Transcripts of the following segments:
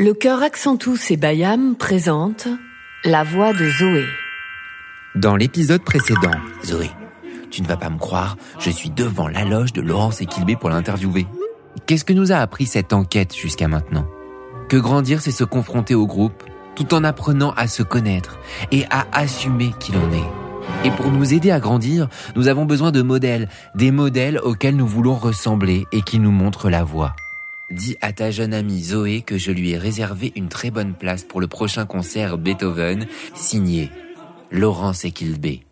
Le chœur Accentus et Bayam présente La voix de Zoé. Dans l'épisode précédent, Zoé, tu ne vas pas me croire, je suis devant la loge de Laurence Equilbé pour l'interviewer. Qu'est-ce que nous a appris cette enquête jusqu'à maintenant? Que grandir, c'est se confronter au groupe, tout en apprenant à se connaître et à assumer qui l'on est. Et pour nous aider à grandir, nous avons besoin de modèles, des modèles auxquels nous voulons ressembler et qui nous montrent la voie. Dis à ta jeune amie Zoé que je lui ai réservé une très bonne place pour le prochain concert Beethoven, signé Laurence Equilbé.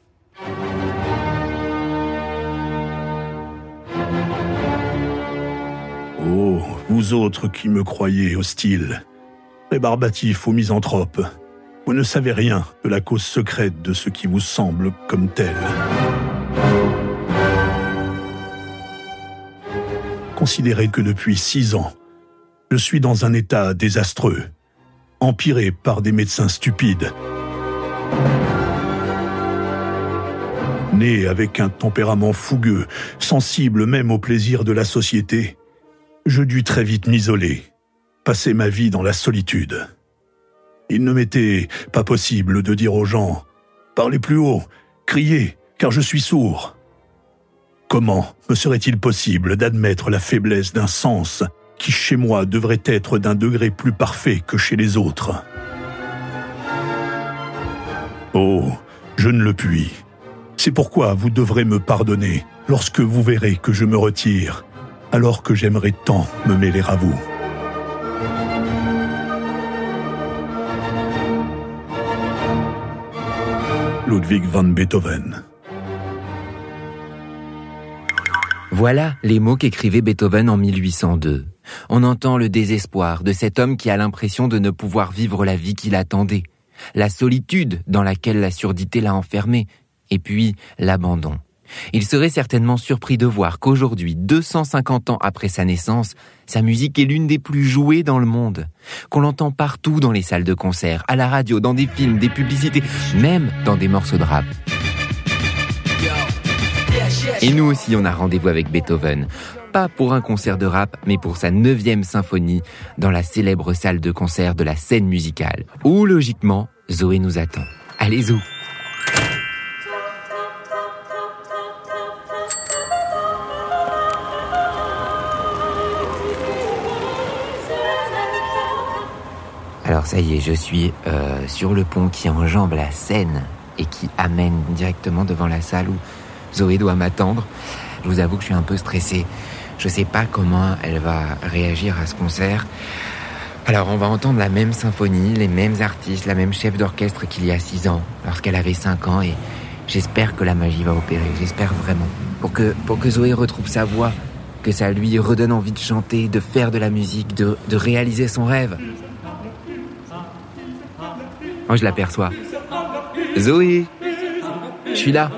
Oh, vous autres qui me croyez hostile, rébarbatif ou misanthrope, vous ne savez rien de la cause secrète de ce qui vous semble comme tel. Considérez que depuis six ans, je suis dans un état désastreux, empiré par des médecins stupides. Né avec un tempérament fougueux, sensible même au plaisir de la société, je dus très vite m'isoler, passer ma vie dans la solitude. Il ne m'était pas possible de dire aux gens ⁇ Parlez plus haut, criez, car je suis sourd ⁇ Comment me serait-il possible d'admettre la faiblesse d'un sens qui chez moi devrait être d'un degré plus parfait que chez les autres? Oh, je ne le puis. C'est pourquoi vous devrez me pardonner lorsque vous verrez que je me retire, alors que j'aimerais tant me mêler à vous. Ludwig van Beethoven Voilà les mots qu'écrivait Beethoven en 1802. On entend le désespoir de cet homme qui a l'impression de ne pouvoir vivre la vie qu'il attendait, la solitude dans laquelle la surdité l'a enfermé, et puis l'abandon. Il serait certainement surpris de voir qu'aujourd'hui, 250 ans après sa naissance, sa musique est l'une des plus jouées dans le monde, qu'on l'entend partout dans les salles de concert, à la radio, dans des films, des publicités, même dans des morceaux de rap. Et nous aussi, on a rendez-vous avec Beethoven. Pas pour un concert de rap, mais pour sa neuvième symphonie dans la célèbre salle de concert de la scène musicale, où logiquement, Zoé nous attend. Allez, Zo Alors ça y est, je suis euh, sur le pont qui enjambe la Seine et qui amène directement devant la salle où Zoé doit m'attendre. Je vous avoue que je suis un peu stressé. Je sais pas comment elle va réagir à ce concert. Alors on va entendre la même symphonie, les mêmes artistes, la même chef d'orchestre qu'il y a six ans, lorsqu'elle avait cinq ans, et j'espère que la magie va opérer, j'espère vraiment. Pour que, pour que Zoé retrouve sa voix, que ça lui redonne envie de chanter, de faire de la musique, de, de réaliser son rêve. Moi je l'aperçois. Zoé, je suis là.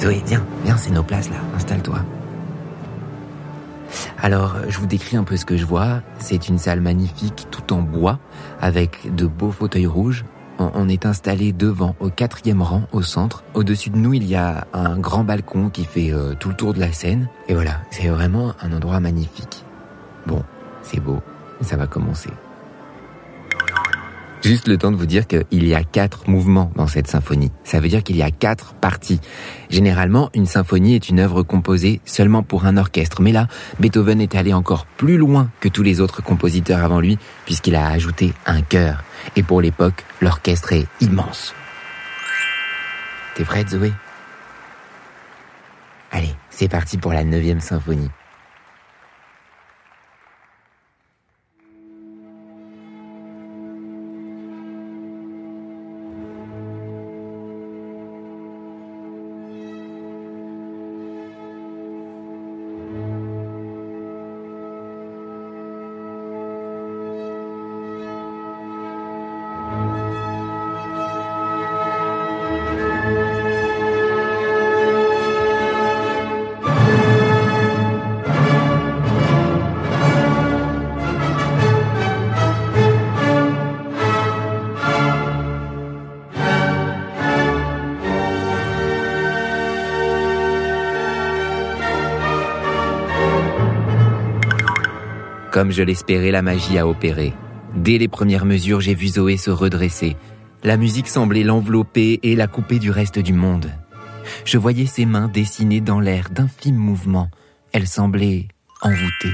Zoé, viens, viens, c'est nos places là, installe-toi. Alors, je vous décris un peu ce que je vois. C'est une salle magnifique, tout en bois, avec de beaux fauteuils rouges. On est installé devant, au quatrième rang, au centre. Au-dessus de nous, il y a un grand balcon qui fait euh, tout le tour de la scène. Et voilà, c'est vraiment un endroit magnifique. Bon, c'est beau, ça va commencer. Juste le temps de vous dire qu'il y a quatre mouvements dans cette symphonie. Ça veut dire qu'il y a quatre parties. Généralement, une symphonie est une œuvre composée seulement pour un orchestre. Mais là, Beethoven est allé encore plus loin que tous les autres compositeurs avant lui, puisqu'il a ajouté un chœur. Et pour l'époque, l'orchestre est immense. T'es prête, Zoé? Allez, c'est parti pour la neuvième symphonie. Comme je l'espérais, la magie a opéré. Dès les premières mesures, j'ai vu Zoé se redresser. La musique semblait l'envelopper et la couper du reste du monde. Je voyais ses mains dessiner dans l'air d'infimes mouvements. Elle semblait envoûtée.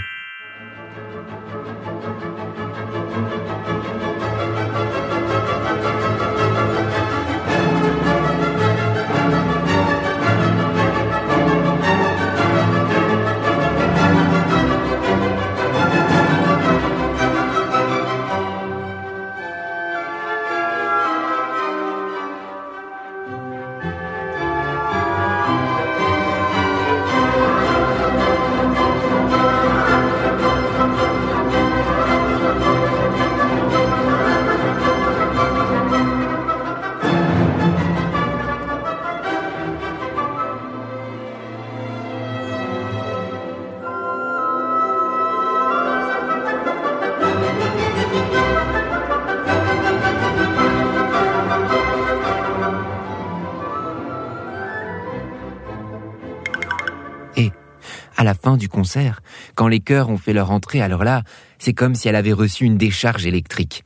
Du concert, quand les chœurs ont fait leur entrée, alors là, c'est comme si elle avait reçu une décharge électrique.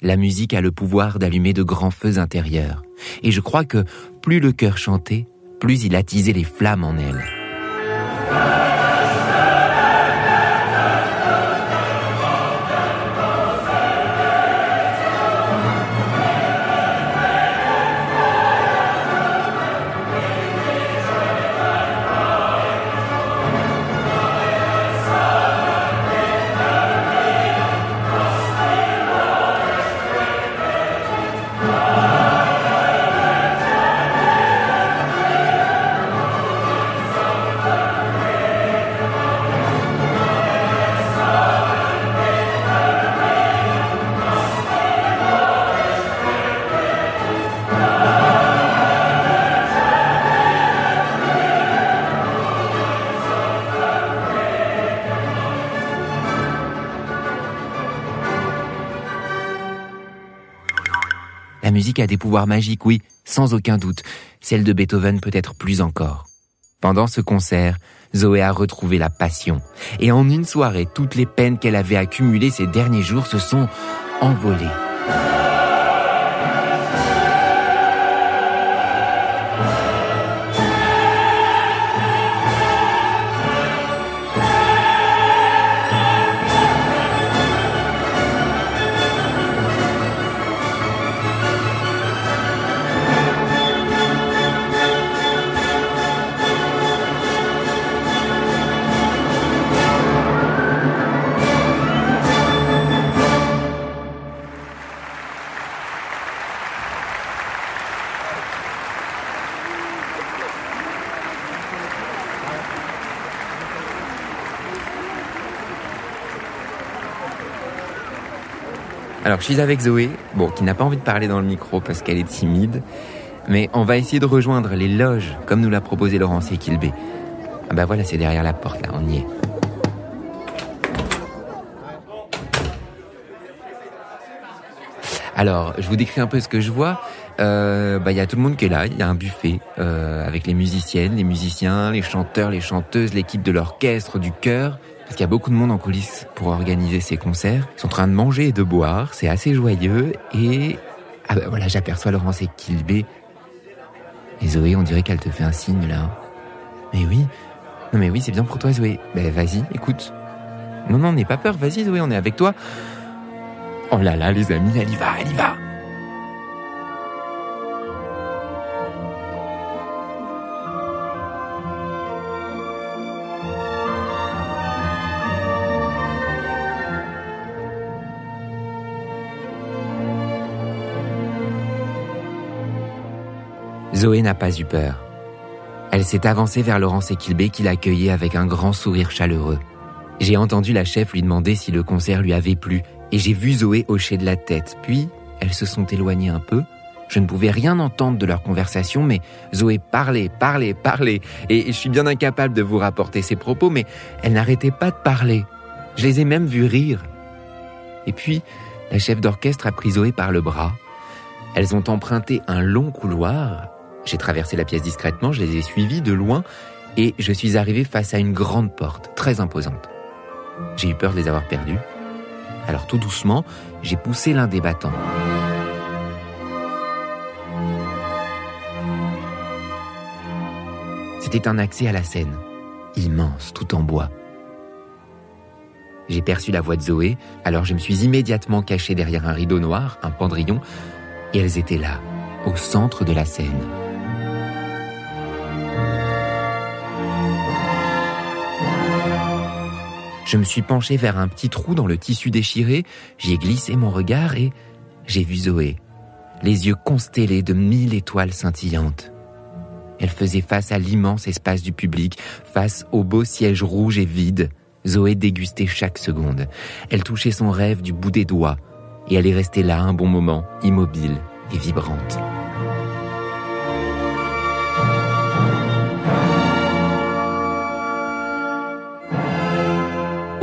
La musique a le pouvoir d'allumer de grands feux intérieurs. Et je crois que plus le chœur chantait, plus il attisait les flammes en elle. Musique a des pouvoirs magiques, oui, sans aucun doute. Celle de Beethoven peut-être plus encore. Pendant ce concert, Zoé a retrouvé la passion. Et en une soirée, toutes les peines qu'elle avait accumulées ces derniers jours se sont envolées. Alors, je suis avec Zoé, bon, qui n'a pas envie de parler dans le micro parce qu'elle est timide, mais on va essayer de rejoindre les loges comme nous l'a proposé Laurence Equilbé. Ah bah voilà, c'est derrière la porte là, on y est. Alors, je vous décris un peu ce que je vois. Euh, bah, il y a tout le monde qui est là. Il y a un buffet euh, avec les musiciennes, les musiciens, les chanteurs, les chanteuses, l'équipe de l'orchestre, du chœur. Parce qu'il y a beaucoup de monde en coulisses pour organiser ces concerts. Ils sont en train de manger et de boire. C'est assez joyeux. Et ah bah voilà, j'aperçois Laurence et Kilbé. Et Zoé, on dirait qu'elle te fait un signe là. Mais oui. Non mais oui, c'est bien pour toi Zoé. Ben vas-y, écoute. Non, non, n'aie pas peur. Vas-y Zoé, on est avec toi. Oh là là, les amis, elle y va, elle y va. Zoé n'a pas eu peur. Elle s'est avancée vers Laurence Equilbé qui l'accueillait avec un grand sourire chaleureux. J'ai entendu la chef lui demander si le concert lui avait plu et j'ai vu Zoé hocher de la tête. Puis, elles se sont éloignées un peu. Je ne pouvais rien entendre de leur conversation, mais Zoé parlait, parlait, parlait. Et je suis bien incapable de vous rapporter ses propos, mais elle n'arrêtait pas de parler. Je les ai même vus rire. Et puis, la chef d'orchestre a pris Zoé par le bras. Elles ont emprunté un long couloir. J'ai traversé la pièce discrètement, je les ai suivies de loin, et je suis arrivé face à une grande porte, très imposante. J'ai eu peur de les avoir perdus. Alors tout doucement, j'ai poussé l'un des battants. C'était un accès à la scène, immense, tout en bois. J'ai perçu la voix de Zoé, alors je me suis immédiatement caché derrière un rideau noir, un pendrillon, et elles étaient là, au centre de la scène. Je me suis penché vers un petit trou dans le tissu déchiré, j'y ai glissé mon regard et j'ai vu Zoé, les yeux constellés de mille étoiles scintillantes. Elle faisait face à l'immense espace du public, face au beau siège rouge et vide. Zoé dégustait chaque seconde. Elle touchait son rêve du bout des doigts, et elle est restée là un bon moment, immobile et vibrante.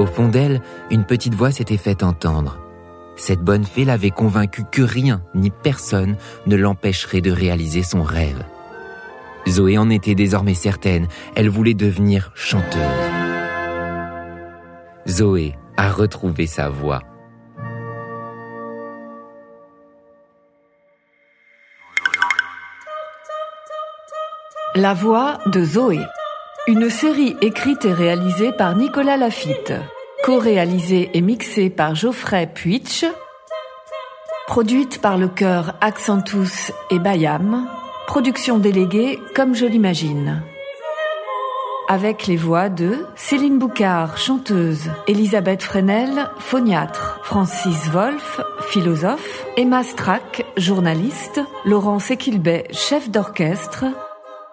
Au fond d'elle, une petite voix s'était fait entendre. Cette bonne fée l'avait convaincue que rien ni personne ne l'empêcherait de réaliser son rêve. Zoé en était désormais certaine, elle voulait devenir chanteuse. Zoé a retrouvé sa voix. La voix de Zoé. Une série écrite et réalisée par Nicolas Lafitte. Co-réalisée et mixée par Geoffrey Puitch. Produite par le chœur Accentus et Bayam. Production déléguée comme je l'imagine. Avec les voix de Céline Boucard, chanteuse, Elisabeth Fresnel, phoniatre, Francis Wolff, philosophe, Emma Strack, journaliste, Laurence Equilbet, chef d'orchestre,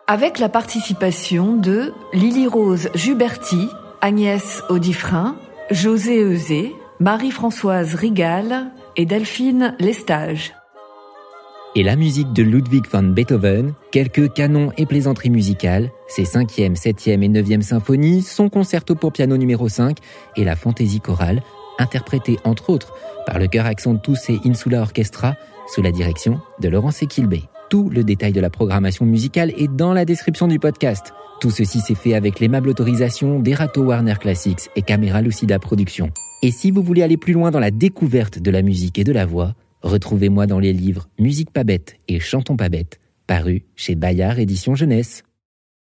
avec la participation de Lily Rose Juberti, Agnès Audifrin, José Eusé, Marie-Françoise Rigal et Delphine Lestage et la musique de Ludwig van Beethoven, quelques canons et plaisanteries musicales, ses 5e, 7e et 9e symphonies, son concerto pour piano numéro 5 et la fantaisie chorale, interprétée entre autres par le chœur Accentus et Insula Orchestra sous la direction de Laurence Equilbé. Tout le détail de la programmation musicale est dans la description du podcast. Tout ceci s'est fait avec l'aimable autorisation d'Erato Warner Classics et Camera Lucida Productions. Et si vous voulez aller plus loin dans la découverte de la musique et de la voix, Retrouvez-moi dans les livres Musique pas bête et Chantons pas bête, parus chez Bayard Édition Jeunesse.